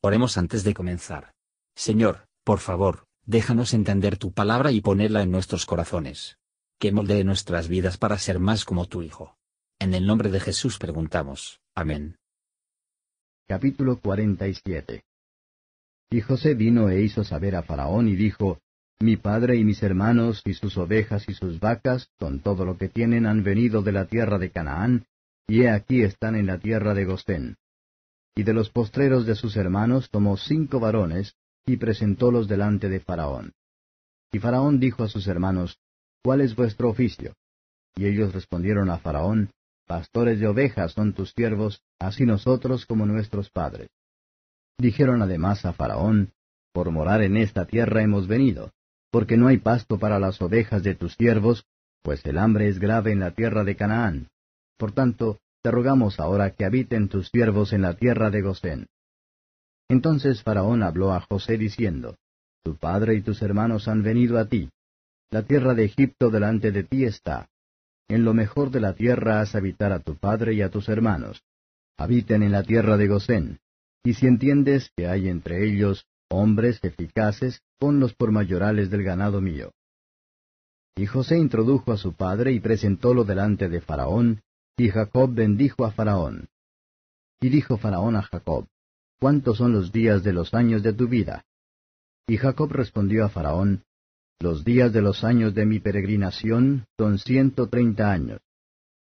Oremos antes de comenzar. Señor, por favor, déjanos entender tu palabra y ponerla en nuestros corazones. Que moldee nuestras vidas para ser más como tu Hijo. En el nombre de Jesús preguntamos. Amén. Capítulo 47 Y José vino e hizo saber a Faraón y dijo, Mi padre y mis hermanos y sus ovejas y sus vacas, con todo lo que tienen, han venido de la tierra de Canaán, y he aquí están en la tierra de Gostén y de los postreros de sus hermanos tomó cinco varones, y presentólos delante de Faraón. Y Faraón dijo a sus hermanos, ¿Cuál es vuestro oficio? Y ellos respondieron a Faraón, Pastores de ovejas son tus siervos, así nosotros como nuestros padres. Dijeron además a Faraón, Por morar en esta tierra hemos venido, porque no hay pasto para las ovejas de tus siervos, pues el hambre es grave en la tierra de Canaán. Por tanto, te rogamos ahora que habiten tus siervos en la tierra de Gosén. Entonces Faraón habló a José diciendo, Tu padre y tus hermanos han venido a ti. La tierra de Egipto delante de ti está. En lo mejor de la tierra has habitar a tu padre y a tus hermanos. Habiten en la tierra de Gosén. Y si entiendes que hay entre ellos hombres eficaces, ponlos por mayorales del ganado mío. Y José introdujo a su padre y presentólo delante de Faraón, y Jacob bendijo a Faraón. Y dijo Faraón a Jacob, ¿Cuántos son los días de los años de tu vida? Y Jacob respondió a Faraón, Los días de los años de mi peregrinación son ciento treinta años.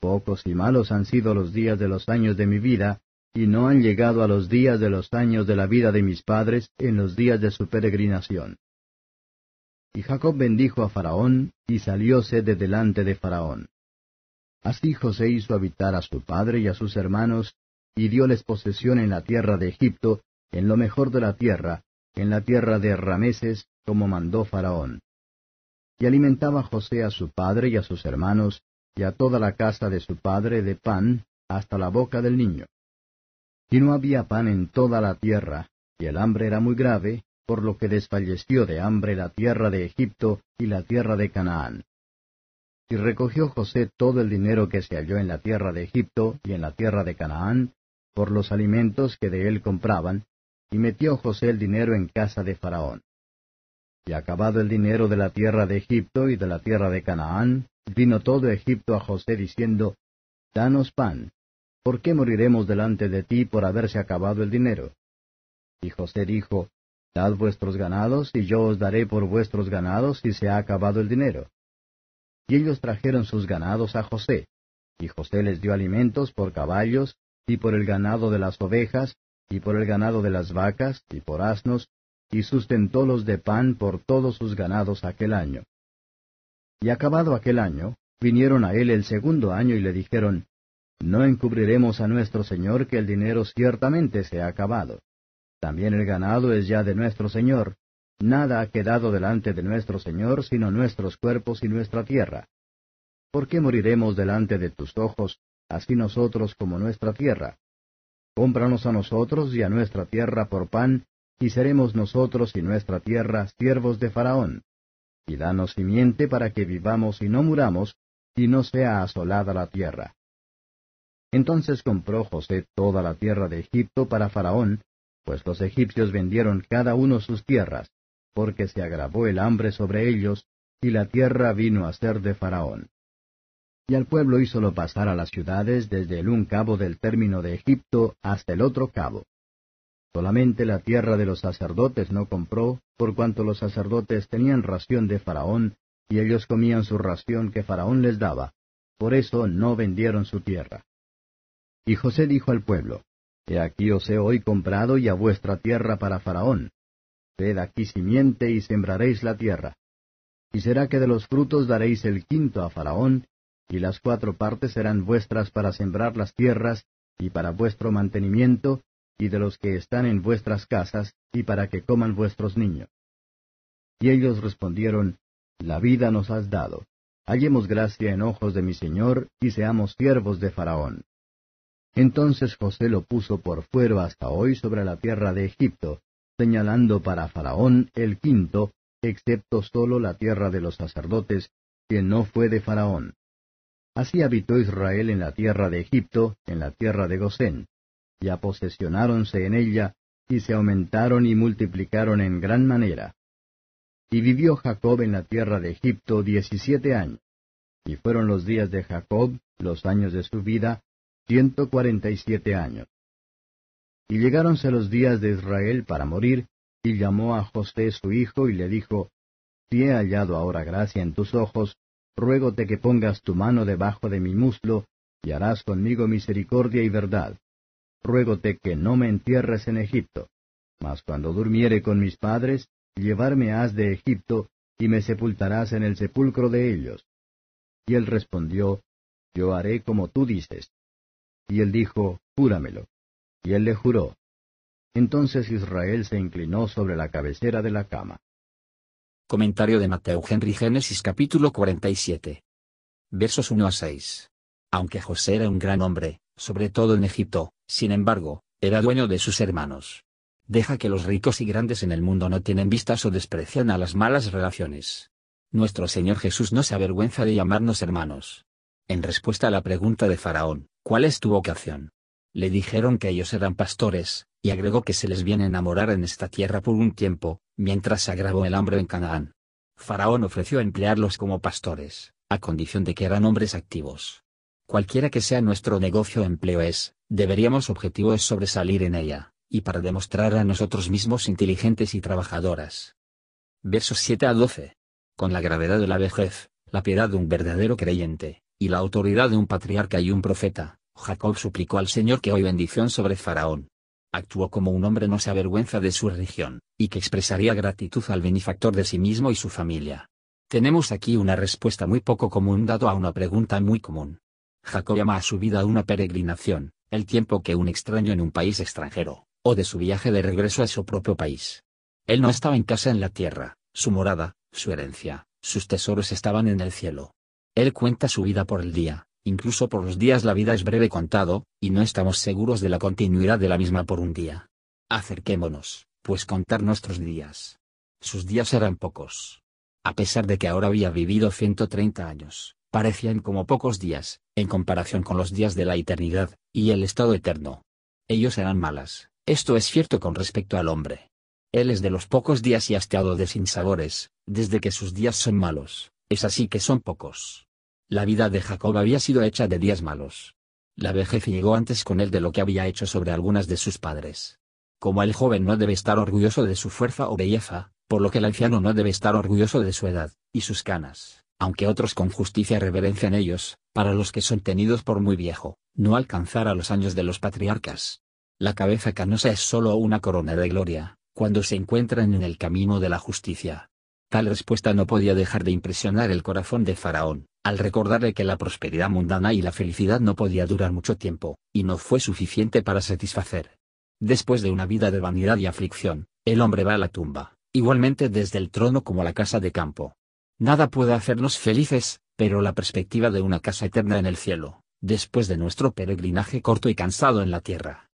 Pocos y malos han sido los días de los años de mi vida, y no han llegado a los días de los años de la vida de mis padres en los días de su peregrinación. Y Jacob bendijo a Faraón, y salióse de delante de Faraón. Así José hizo habitar a su padre y a sus hermanos, y dióles posesión en la tierra de Egipto, en lo mejor de la tierra, en la tierra de Rameses, como mandó Faraón. Y alimentaba José a su padre y a sus hermanos, y a toda la casa de su padre de pan, hasta la boca del niño. Y no había pan en toda la tierra, y el hambre era muy grave, por lo que desfalleció de hambre la tierra de Egipto y la tierra de Canaán. Y recogió José todo el dinero que se halló en la tierra de Egipto y en la tierra de Canaán, por los alimentos que de él compraban, y metió José el dinero en casa de Faraón. Y acabado el dinero de la tierra de Egipto y de la tierra de Canaán, vino todo Egipto a José diciendo, Danos pan, ¿por qué moriremos delante de ti por haberse acabado el dinero? Y José dijo, Dad vuestros ganados, y yo os daré por vuestros ganados si se ha acabado el dinero. Y ellos trajeron sus ganados a José, y José les dio alimentos por caballos, y por el ganado de las ovejas, y por el ganado de las vacas, y por asnos, y sustentólos de pan por todos sus ganados aquel año. Y acabado aquel año, vinieron a él el segundo año y le dijeron, No encubriremos a nuestro Señor que el dinero ciertamente se ha acabado. También el ganado es ya de nuestro Señor, Nada ha quedado delante de nuestro Señor sino nuestros cuerpos y nuestra tierra. ¿Por qué moriremos delante de tus ojos, así nosotros como nuestra tierra? Cómpranos a nosotros y a nuestra tierra por pan, y seremos nosotros y nuestra tierra siervos de Faraón. Y danos simiente para que vivamos y no muramos, y no sea asolada la tierra. Entonces compró José toda la tierra de Egipto para Faraón, pues los egipcios vendieron cada uno sus tierras, porque se agravó el hambre sobre ellos, y la tierra vino a ser de Faraón. Y al pueblo hízolo pasar a las ciudades desde el un cabo del término de Egipto hasta el otro cabo. Solamente la tierra de los sacerdotes no compró, por cuanto los sacerdotes tenían ración de Faraón, y ellos comían su ración que Faraón les daba, por eso no vendieron su tierra. Y José dijo al pueblo, He aquí os he hoy comprado y a vuestra tierra para Faraón, Aquí simiente y sembraréis la tierra. Y será que de los frutos daréis el quinto a Faraón, y las cuatro partes serán vuestras para sembrar las tierras, y para vuestro mantenimiento, y de los que están en vuestras casas, y para que coman vuestros niños. Y ellos respondieron, La vida nos has dado. Hallemos gracia en ojos de mi Señor, y seamos siervos de Faraón. Entonces José lo puso por fuero hasta hoy sobre la tierra de Egipto, señalando para Faraón el quinto, excepto sólo la tierra de los sacerdotes, que no fue de Faraón. Así habitó Israel en la tierra de Egipto, en la tierra de Gosén, y aposesionáronse en ella y se aumentaron y multiplicaron en gran manera. Y vivió Jacob en la tierra de Egipto diecisiete años. Y fueron los días de Jacob, los años de su vida, ciento cuarenta y siete años. Y llegáronse los días de Israel para morir, y llamó a José su hijo y le dijo, Si he hallado ahora gracia en tus ojos, ruégote que pongas tu mano debajo de mi muslo, y harás conmigo misericordia y verdad. Ruégote que no me entierres en Egipto. Mas cuando durmiere con mis padres, llevarme has de Egipto, y me sepultarás en el sepulcro de ellos. Y él respondió, Yo haré como tú dices. Y él dijo, Júramelo. Y él le juró. Entonces Israel se inclinó sobre la cabecera de la cama. Comentario de Mateo Henry Génesis capítulo 47. Versos 1 a 6. Aunque José era un gran hombre, sobre todo en Egipto, sin embargo, era dueño de sus hermanos. Deja que los ricos y grandes en el mundo no tienen vistas o desprecian a las malas relaciones. Nuestro Señor Jesús no se avergüenza de llamarnos hermanos. En respuesta a la pregunta de Faraón, ¿cuál es tu vocación? Le dijeron que ellos eran pastores, y agregó que se les viene a enamorar en esta tierra por un tiempo, mientras se agravó el hambre en Canaán. Faraón ofreció emplearlos como pastores, a condición de que eran hombres activos. Cualquiera que sea nuestro negocio o empleo es, deberíamos objetivo es sobresalir en ella, y para demostrar a nosotros mismos inteligentes y trabajadoras. Versos 7 a 12. Con la gravedad de la vejez, la piedad de un verdadero creyente, y la autoridad de un patriarca y un profeta, Jacob suplicó al Señor que hoy bendición sobre Faraón. Actuó como un hombre no se avergüenza de su religión, y que expresaría gratitud al benefactor de sí mismo y su familia. Tenemos aquí una respuesta muy poco común dado a una pregunta muy común. Jacob llama a su vida una peregrinación, el tiempo que un extraño en un país extranjero, o de su viaje de regreso a su propio país. Él no estaba en casa en la tierra, su morada, su herencia, sus tesoros estaban en el cielo. Él cuenta su vida por el día, incluso por los días la vida es breve contado, y no estamos seguros de la continuidad de la misma por un día. Acerquémonos, pues contar nuestros días. Sus días eran pocos. A pesar de que ahora había vivido 130 años, parecían como pocos días, en comparación con los días de la eternidad, y el estado eterno. Ellos eran malas, esto es cierto con respecto al hombre. Él es de los pocos días y hastiado de sinsabores, desde que sus días son malos, es así que son pocos. La vida de Jacob había sido hecha de días malos. La vejez llegó antes con él de lo que había hecho sobre algunas de sus padres. Como el joven no debe estar orgulloso de su fuerza o belleza, por lo que el anciano no debe estar orgulloso de su edad, y sus canas aunque otros con justicia reverencian ellos, para los que son tenidos por muy viejo, no alcanzar a los años de los patriarcas. La cabeza canosa es sólo una corona de gloria, cuando se encuentran en el camino de la justicia. Tal respuesta no podía dejar de impresionar el corazón de Faraón, al recordarle que la prosperidad mundana y la felicidad no podía durar mucho tiempo, y no fue suficiente para satisfacer. Después de una vida de vanidad y aflicción, el hombre va a la tumba, igualmente desde el trono como la casa de campo, Nada puede hacernos felices, pero la perspectiva de una casa eterna en el cielo, después de nuestro peregrinaje corto y cansado en la tierra.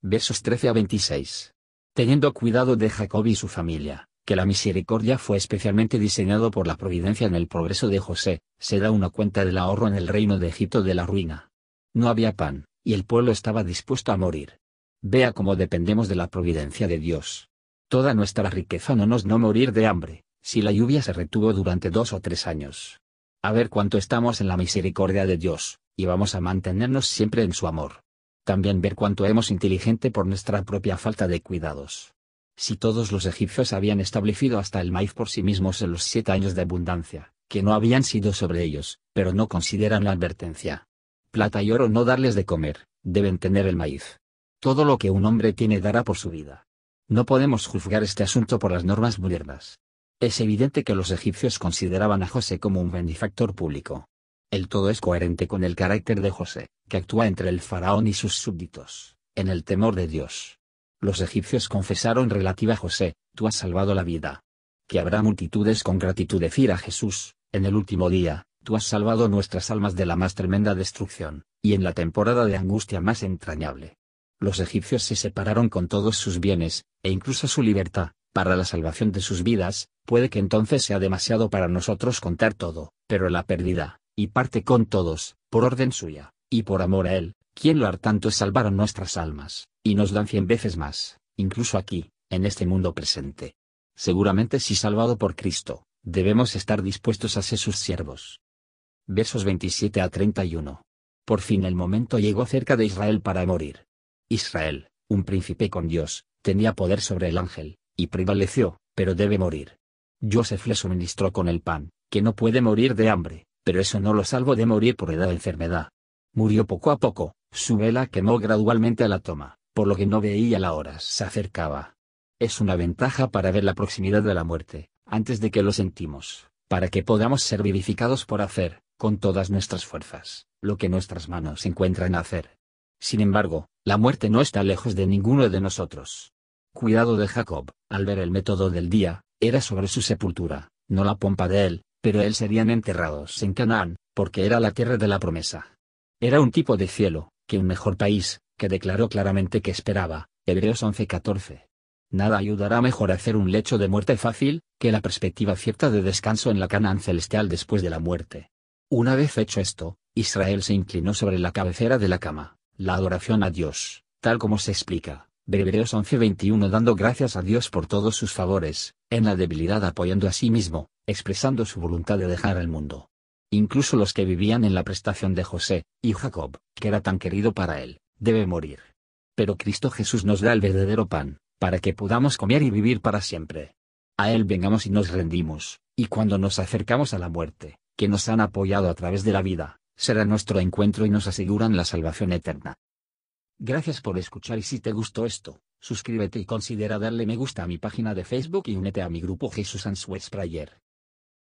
Versos 13 a 26. Teniendo cuidado de Jacob y su familia, que la misericordia fue especialmente diseñado por la providencia en el progreso de José, se da una cuenta del ahorro en el reino de Egipto de la ruina. No había pan, y el pueblo estaba dispuesto a morir. Vea cómo dependemos de la providencia de Dios. Toda nuestra riqueza no nos no morir de hambre, si la lluvia se retuvo durante dos o tres años. A ver cuánto estamos en la misericordia de Dios, y vamos a mantenernos siempre en su amor. También ver cuánto hemos inteligente por nuestra propia falta de cuidados. Si todos los egipcios habían establecido hasta el maíz por sí mismos en los siete años de abundancia, que no habían sido sobre ellos, pero no consideran la advertencia. Plata y oro no darles de comer, deben tener el maíz. Todo lo que un hombre tiene dará por su vida. No podemos juzgar este asunto por las normas modernas. Es evidente que los egipcios consideraban a José como un benefactor público. El todo es coherente con el carácter de José, que actúa entre el faraón y sus súbditos, en el temor de Dios. Los egipcios confesaron relativa a José, tú has salvado la vida. Que habrá multitudes con gratitud decir a Jesús, en el último día, tú has salvado nuestras almas de la más tremenda destrucción, y en la temporada de angustia más entrañable. Los egipcios se separaron con todos sus bienes, e incluso su libertad, para la salvación de sus vidas, puede que entonces sea demasiado para nosotros contar todo, pero la pérdida, y parte con todos, por orden suya, y por amor a Él, quien lo tanto es salvar a nuestras almas, y nos dan cien veces más, incluso aquí, en este mundo presente. Seguramente si salvado por Cristo, debemos estar dispuestos a ser sus siervos. Versos 27 a 31. Por fin el momento llegó cerca de Israel para morir. Israel, un príncipe con Dios, tenía poder sobre el ángel, y prevaleció, pero debe morir. Joseph le suministró con el pan, que no puede morir de hambre, pero eso no lo salvó de morir por edad de enfermedad. Murió poco a poco, su vela quemó gradualmente a la toma, por lo que no veía la hora se acercaba. Es una ventaja para ver la proximidad de la muerte, antes de que lo sentimos, para que podamos ser vivificados por hacer, con todas nuestras fuerzas, lo que nuestras manos encuentran hacer. Sin embargo, la muerte no está lejos de ninguno de nosotros. Cuidado de Jacob, al ver el método del día, era sobre su sepultura, no la pompa de él, pero él serían enterrados en Canaán, porque era la tierra de la promesa. Era un tipo de cielo, que un mejor país, que declaró claramente que esperaba, Hebreos 11:14. Nada ayudará mejor a hacer un lecho de muerte fácil, que la perspectiva cierta de descanso en la Canaán celestial después de la muerte. Una vez hecho esto, Israel se inclinó sobre la cabecera de la cama, la adoración a Dios, tal como se explica, Hebreos 11:21 dando gracias a Dios por todos sus favores, en la debilidad apoyando a sí mismo, expresando su voluntad de dejar el mundo. Incluso los que vivían en la prestación de José, y Jacob, que era tan querido para él, debe morir. Pero Cristo Jesús nos da el verdadero pan, para que podamos comer y vivir para siempre. A Él vengamos y nos rendimos, y cuando nos acercamos a la muerte, que nos han apoyado a través de la vida, será nuestro encuentro y nos aseguran la salvación eterna. Gracias por escuchar y si te gustó esto, suscríbete y considera darle me gusta a mi página de Facebook y únete a mi grupo Jesús Answers Prayer.